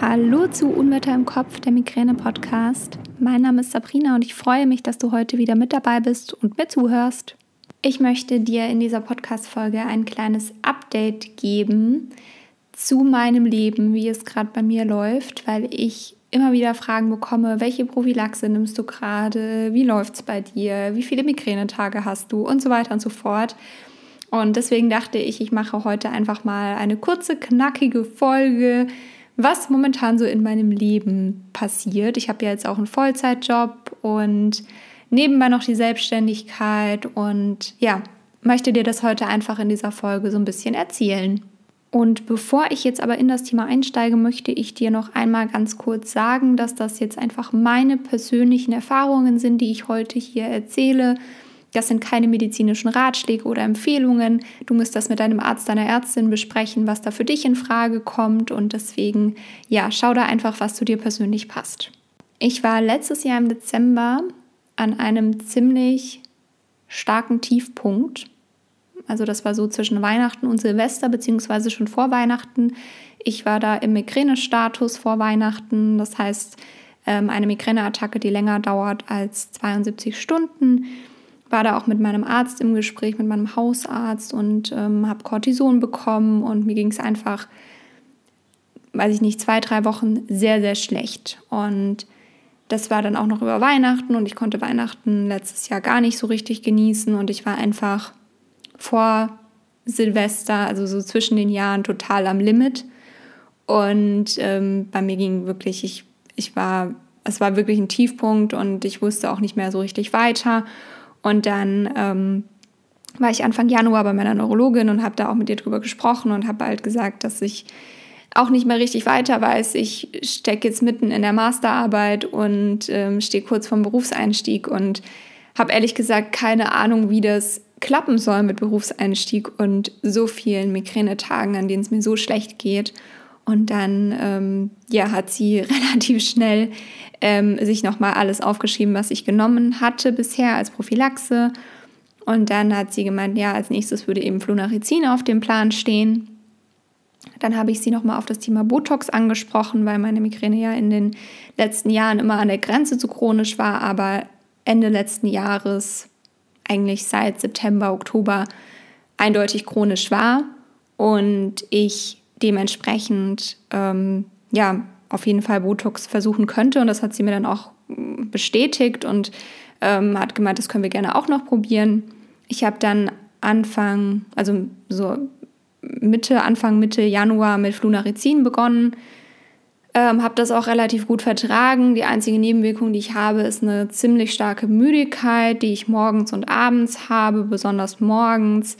Hallo zu Unwetter im Kopf, der Migräne-Podcast. Mein Name ist Sabrina und ich freue mich, dass du heute wieder mit dabei bist und mir zuhörst. Ich möchte dir in dieser Podcast-Folge ein kleines Update geben zu meinem Leben, wie es gerade bei mir läuft, weil ich immer wieder Fragen bekomme, welche Prophylaxe nimmst du gerade, wie läuft es bei dir, wie viele Migränetage hast du und so weiter und so fort. Und deswegen dachte ich, ich mache heute einfach mal eine kurze, knackige Folge, was momentan so in meinem Leben passiert. Ich habe ja jetzt auch einen Vollzeitjob und nebenbei noch die Selbstständigkeit und ja, möchte dir das heute einfach in dieser Folge so ein bisschen erzählen. Und bevor ich jetzt aber in das Thema einsteige, möchte ich dir noch einmal ganz kurz sagen, dass das jetzt einfach meine persönlichen Erfahrungen sind, die ich heute hier erzähle. Das sind keine medizinischen Ratschläge oder Empfehlungen. Du musst das mit deinem Arzt, deiner Ärztin besprechen, was da für dich in Frage kommt. Und deswegen, ja, schau da einfach, was zu dir persönlich passt. Ich war letztes Jahr im Dezember an einem ziemlich starken Tiefpunkt. Also das war so zwischen Weihnachten und Silvester, beziehungsweise schon vor Weihnachten. Ich war da im Migränestatus vor Weihnachten. Das heißt, ähm, eine Migräneattacke, die länger dauert als 72 Stunden war da auch mit meinem Arzt im Gespräch, mit meinem Hausarzt und ähm, habe Cortison bekommen und mir ging es einfach, weiß ich nicht, zwei, drei Wochen sehr, sehr schlecht. Und das war dann auch noch über Weihnachten und ich konnte Weihnachten letztes Jahr gar nicht so richtig genießen und ich war einfach vor Silvester, also so zwischen den Jahren, total am Limit. Und ähm, bei mir ging wirklich, ich, ich war, es war wirklich ein Tiefpunkt und ich wusste auch nicht mehr so richtig weiter. Und dann ähm, war ich Anfang Januar bei meiner Neurologin und habe da auch mit ihr drüber gesprochen und habe halt gesagt, dass ich auch nicht mehr richtig weiter weiß. Ich stecke jetzt mitten in der Masterarbeit und ähm, stehe kurz vorm Berufseinstieg und habe ehrlich gesagt keine Ahnung, wie das klappen soll mit Berufseinstieg und so vielen Migränetagen, an denen es mir so schlecht geht. Und dann ähm, ja, hat sie relativ schnell ähm, sich nochmal alles aufgeschrieben, was ich genommen hatte bisher als Prophylaxe. Und dann hat sie gemeint, ja, als nächstes würde eben Flunarizin auf dem Plan stehen. Dann habe ich sie nochmal auf das Thema Botox angesprochen, weil meine Migräne ja in den letzten Jahren immer an der Grenze zu chronisch war, aber Ende letzten Jahres, eigentlich seit September, Oktober, eindeutig chronisch war und ich dementsprechend ähm, ja auf jeden Fall Botox versuchen könnte. Und das hat sie mir dann auch mm, bestätigt und ähm, hat gemeint, das können wir gerne auch noch probieren. Ich habe dann Anfang, also so Mitte, Anfang, Mitte Januar mit Flunarizin begonnen. Ähm, habe das auch relativ gut vertragen. Die einzige Nebenwirkung, die ich habe, ist eine ziemlich starke Müdigkeit, die ich morgens und abends habe, besonders morgens.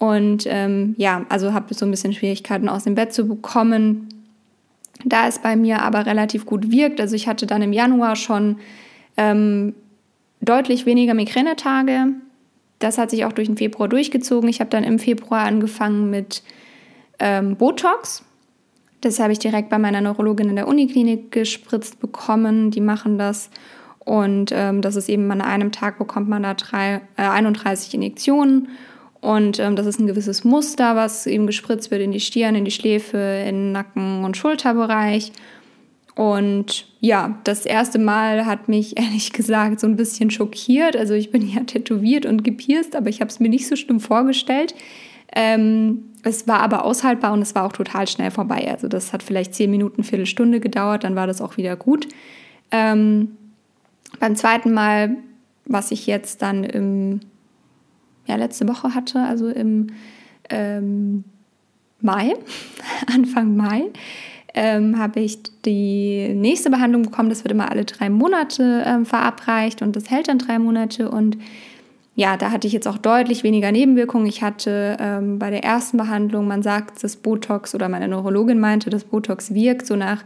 Und ähm, ja, also habe so ein bisschen Schwierigkeiten aus dem Bett zu bekommen. Da es bei mir aber relativ gut wirkt, also ich hatte dann im Januar schon ähm, deutlich weniger Migränetage. Das hat sich auch durch den Februar durchgezogen. Ich habe dann im Februar angefangen mit ähm, Botox. Das habe ich direkt bei meiner Neurologin in der Uniklinik gespritzt bekommen. Die machen das. Und ähm, das ist eben an einem Tag bekommt man da drei, äh, 31 Injektionen. Und ähm, das ist ein gewisses Muster, was eben gespritzt wird in die Stirn, in die Schläfe, in den Nacken- und Schulterbereich. Und ja, das erste Mal hat mich ehrlich gesagt so ein bisschen schockiert. Also ich bin ja tätowiert und gepierst, aber ich habe es mir nicht so schlimm vorgestellt. Ähm, es war aber aushaltbar und es war auch total schnell vorbei. Also das hat vielleicht zehn Minuten, Viertelstunde gedauert, dann war das auch wieder gut. Ähm, beim zweiten Mal, was ich jetzt dann im ja, letzte Woche hatte, also im ähm, Mai, Anfang Mai, ähm, habe ich die nächste Behandlung bekommen. Das wird immer alle drei Monate ähm, verabreicht und das hält dann drei Monate. Und ja, da hatte ich jetzt auch deutlich weniger Nebenwirkungen. Ich hatte ähm, bei der ersten Behandlung, man sagt, das Botox oder meine Neurologin meinte, das Botox wirkt so nach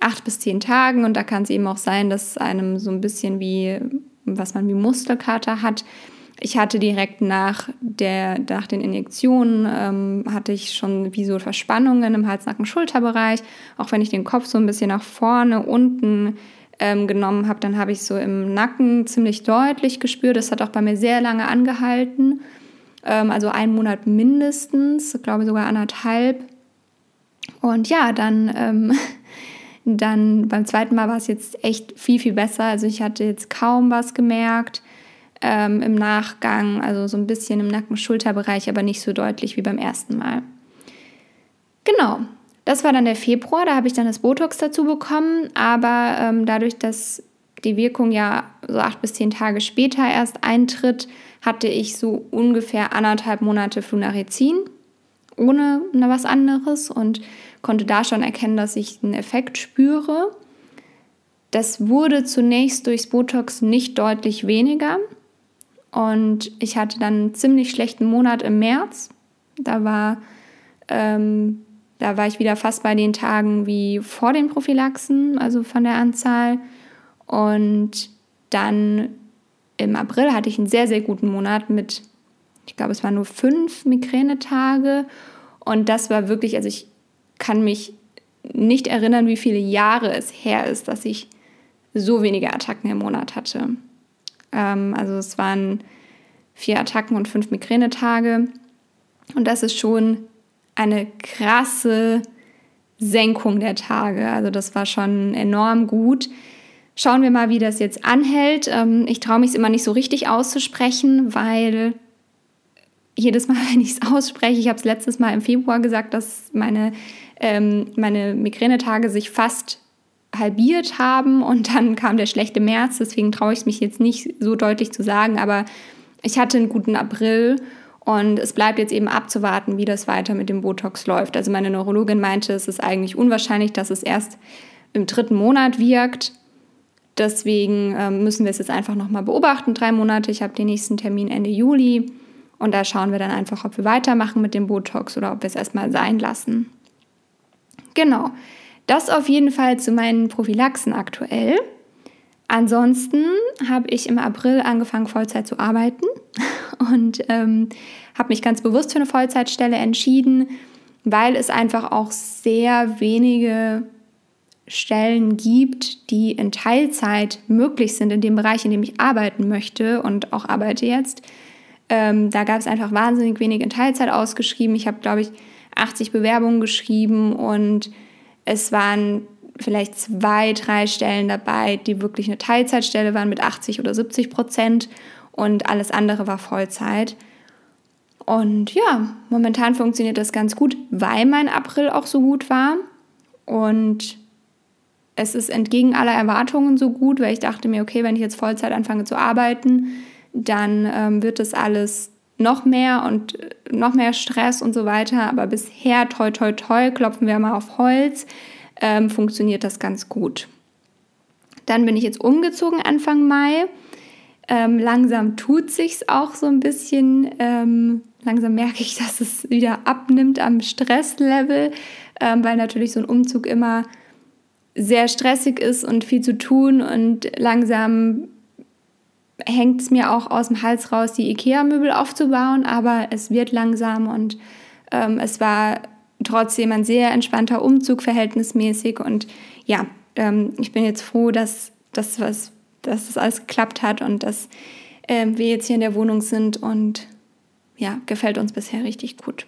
acht bis zehn Tagen. Und da kann es eben auch sein, dass einem so ein bisschen wie, was man wie Muskelkater hat, ich hatte direkt nach, der, nach den Injektionen, ähm, hatte ich schon wie so Verspannungen im Hals-Nacken-Schulterbereich. Auch wenn ich den Kopf so ein bisschen nach vorne, unten ähm, genommen habe, dann habe ich so im Nacken ziemlich deutlich gespürt. Das hat auch bei mir sehr lange angehalten. Ähm, also einen Monat mindestens, ich glaube sogar anderthalb. Und ja, dann ähm, Dann beim zweiten Mal war es jetzt echt viel, viel besser. Also ich hatte jetzt kaum was gemerkt ähm, im Nachgang, also so ein bisschen im Nacken-Schulterbereich, aber nicht so deutlich wie beim ersten Mal. Genau, das war dann der Februar, da habe ich dann das Botox dazu bekommen, aber ähm, dadurch, dass die Wirkung ja so acht bis zehn Tage später erst eintritt, hatte ich so ungefähr anderthalb Monate Flunarizin ohne was anderes und konnte da schon erkennen, dass ich einen Effekt spüre. Das wurde zunächst durchs Botox nicht deutlich weniger und ich hatte dann einen ziemlich schlechten Monat im März. Da war, ähm, da war ich wieder fast bei den Tagen wie vor den Prophylaxen, also von der Anzahl. Und dann im April hatte ich einen sehr, sehr guten Monat mit, ich glaube, es waren nur fünf Migränetage. Und das war wirklich, also ich kann mich nicht erinnern, wie viele Jahre es her ist, dass ich so wenige Attacken im Monat hatte. Ähm, also es waren vier Attacken und fünf Migränetage. Und das ist schon eine krasse Senkung der Tage. Also das war schon enorm gut. Schauen wir mal, wie das jetzt anhält. Ähm, ich traue mich es immer nicht so richtig auszusprechen, weil jedes Mal, wenn ich es ausspreche, ich habe es letztes Mal im Februar gesagt, dass meine, ähm, meine Migränetage sich fast halbiert haben und dann kam der schlechte März. Deswegen traue ich mich jetzt nicht so deutlich zu sagen, aber ich hatte einen guten April und es bleibt jetzt eben abzuwarten, wie das weiter mit dem Botox läuft. Also meine Neurologin meinte, es ist eigentlich unwahrscheinlich, dass es erst im dritten Monat wirkt. Deswegen ähm, müssen wir es jetzt einfach nochmal beobachten, drei Monate. Ich habe den nächsten Termin Ende Juli und da schauen wir dann einfach, ob wir weitermachen mit dem Botox oder ob wir es erstmal sein lassen. Genau, das auf jeden Fall zu meinen Prophylaxen aktuell. Ansonsten habe ich im April angefangen, Vollzeit zu arbeiten und ähm, habe mich ganz bewusst für eine Vollzeitstelle entschieden, weil es einfach auch sehr wenige Stellen gibt, die in Teilzeit möglich sind in dem Bereich, in dem ich arbeiten möchte und auch arbeite jetzt. Ähm, da gab es einfach wahnsinnig wenig in Teilzeit ausgeschrieben. Ich habe, glaube ich, 80 Bewerbungen geschrieben und es waren vielleicht zwei, drei Stellen dabei, die wirklich eine Teilzeitstelle waren mit 80 oder 70 Prozent und alles andere war Vollzeit. Und ja, momentan funktioniert das ganz gut, weil mein April auch so gut war. Und es ist entgegen aller Erwartungen so gut, weil ich dachte mir, okay, wenn ich jetzt Vollzeit anfange zu arbeiten, dann ähm, wird das alles noch mehr und äh, noch mehr Stress und so weiter. Aber bisher, toi, toi, toi, klopfen wir mal auf Holz, ähm, funktioniert das ganz gut. Dann bin ich jetzt umgezogen Anfang Mai. Ähm, langsam tut sich's auch so ein bisschen. Ähm, langsam merke ich, dass es wieder abnimmt am Stresslevel, ähm, weil natürlich so ein Umzug immer sehr stressig ist und viel zu tun und langsam hängt es mir auch aus dem Hals raus, die IKEA-Möbel aufzubauen, aber es wird langsam und ähm, es war trotzdem ein sehr entspannter Umzug verhältnismäßig und ja, ähm, ich bin jetzt froh, dass, dass, was, dass das alles geklappt hat und dass ähm, wir jetzt hier in der Wohnung sind und ja, gefällt uns bisher richtig gut.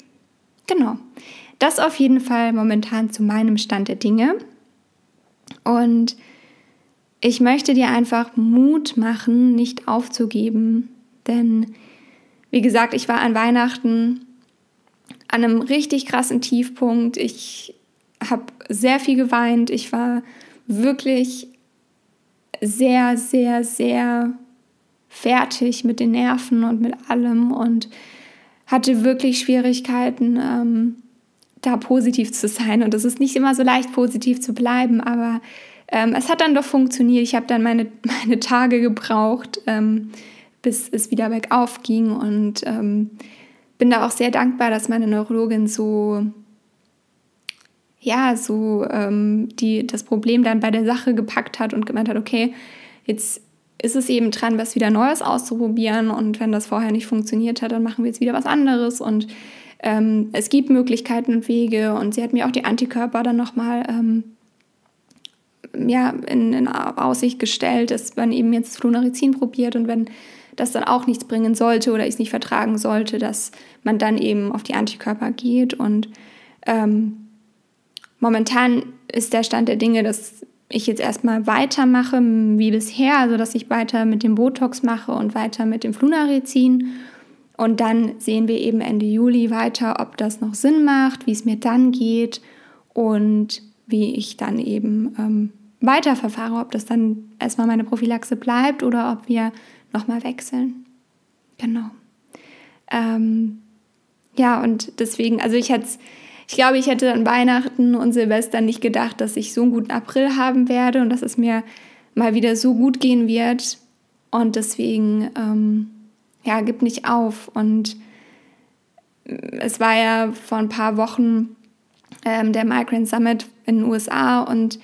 Genau. Das auf jeden Fall momentan zu meinem Stand der Dinge. Und ich möchte dir einfach Mut machen, nicht aufzugeben. Denn, wie gesagt, ich war an Weihnachten an einem richtig krassen Tiefpunkt. Ich habe sehr viel geweint. Ich war wirklich sehr, sehr, sehr fertig mit den Nerven und mit allem und hatte wirklich Schwierigkeiten, ähm, da positiv zu sein. Und es ist nicht immer so leicht, positiv zu bleiben, aber ähm, es hat dann doch funktioniert. Ich habe dann meine, meine Tage gebraucht, ähm, bis es wieder bergauf ging. Und ähm, bin da auch sehr dankbar, dass meine Neurologin so ja, so ähm, die das Problem dann bei der Sache gepackt hat und gemeint hat, okay, jetzt ist es eben dran, was wieder Neues auszuprobieren. Und wenn das vorher nicht funktioniert hat, dann machen wir jetzt wieder was anderes. Und ähm, es gibt Möglichkeiten und Wege. Und sie hat mir auch die Antikörper dann nochmal ähm, ja, in, in, Aussicht gestellt, dass man eben jetzt Flunarizin probiert und wenn das dann auch nichts bringen sollte oder ich es nicht vertragen sollte, dass man dann eben auf die Antikörper geht und ähm, momentan ist der Stand der Dinge, dass ich jetzt erstmal weitermache wie bisher, also dass ich weiter mit dem Botox mache und weiter mit dem Flunarizin. Und dann sehen wir eben Ende Juli weiter, ob das noch Sinn macht, wie es mir dann geht und wie ich dann eben ähm, weiterverfahre, ob das dann erstmal meine Prophylaxe bleibt oder ob wir nochmal wechseln. Genau. Ähm, ja, und deswegen, also ich hätte ich glaube, ich hätte an Weihnachten und Silvester nicht gedacht, dass ich so einen guten April haben werde und dass es mir mal wieder so gut gehen wird. Und deswegen, ähm, ja, gib nicht auf. Und es war ja vor ein paar Wochen ähm, der Migrant Summit in den USA und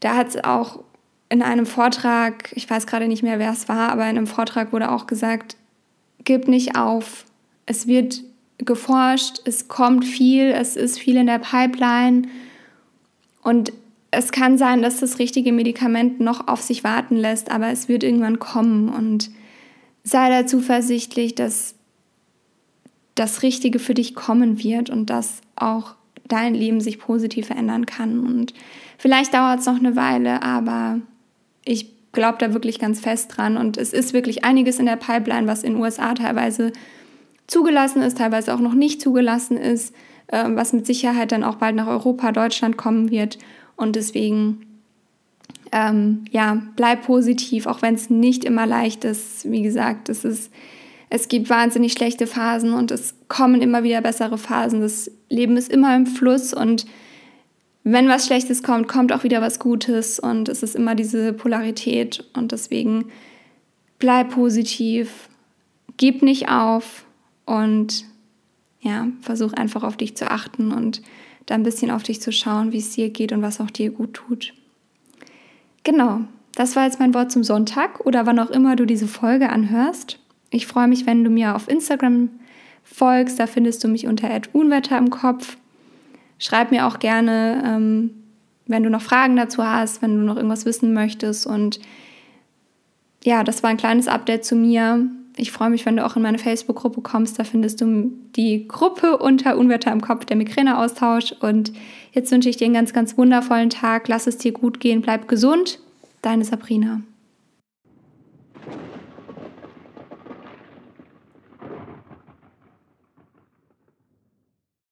da hat es auch in einem Vortrag, ich weiß gerade nicht mehr, wer es war, aber in einem Vortrag wurde auch gesagt, gib nicht auf. Es wird geforscht, es kommt viel, es ist viel in der Pipeline und es kann sein, dass das richtige Medikament noch auf sich warten lässt, aber es wird irgendwann kommen und sei da zuversichtlich, dass das Richtige für dich kommen wird und dass auch dein Leben sich positiv verändern kann. Und vielleicht dauert es noch eine Weile, aber ich glaube da wirklich ganz fest dran. Und es ist wirklich einiges in der Pipeline, was in den USA teilweise zugelassen ist, teilweise auch noch nicht zugelassen ist, äh, was mit Sicherheit dann auch bald nach Europa, Deutschland kommen wird. Und deswegen, ähm, ja, bleib positiv, auch wenn es nicht immer leicht ist. Wie gesagt, es ist, es gibt wahnsinnig schlechte Phasen und es kommen immer wieder bessere Phasen. Das Leben ist immer im Fluss und wenn was Schlechtes kommt, kommt auch wieder was Gutes und es ist immer diese Polarität und deswegen bleib positiv, gib nicht auf und ja, versuch einfach auf dich zu achten und da ein bisschen auf dich zu schauen, wie es dir geht und was auch dir gut tut. Genau, das war jetzt mein Wort zum Sonntag oder wann auch immer du diese Folge anhörst. Ich freue mich, wenn du mir auf Instagram folgst. Da findest du mich unter Unwetter im Kopf. Schreib mir auch gerne, ähm, wenn du noch Fragen dazu hast, wenn du noch irgendwas wissen möchtest. Und ja, das war ein kleines Update zu mir. Ich freue mich, wenn du auch in meine Facebook-Gruppe kommst. Da findest du die Gruppe unter Unwetter im Kopf, der Migräneaustausch. Und jetzt wünsche ich dir einen ganz, ganz wundervollen Tag. Lass es dir gut gehen. Bleib gesund. Deine Sabrina.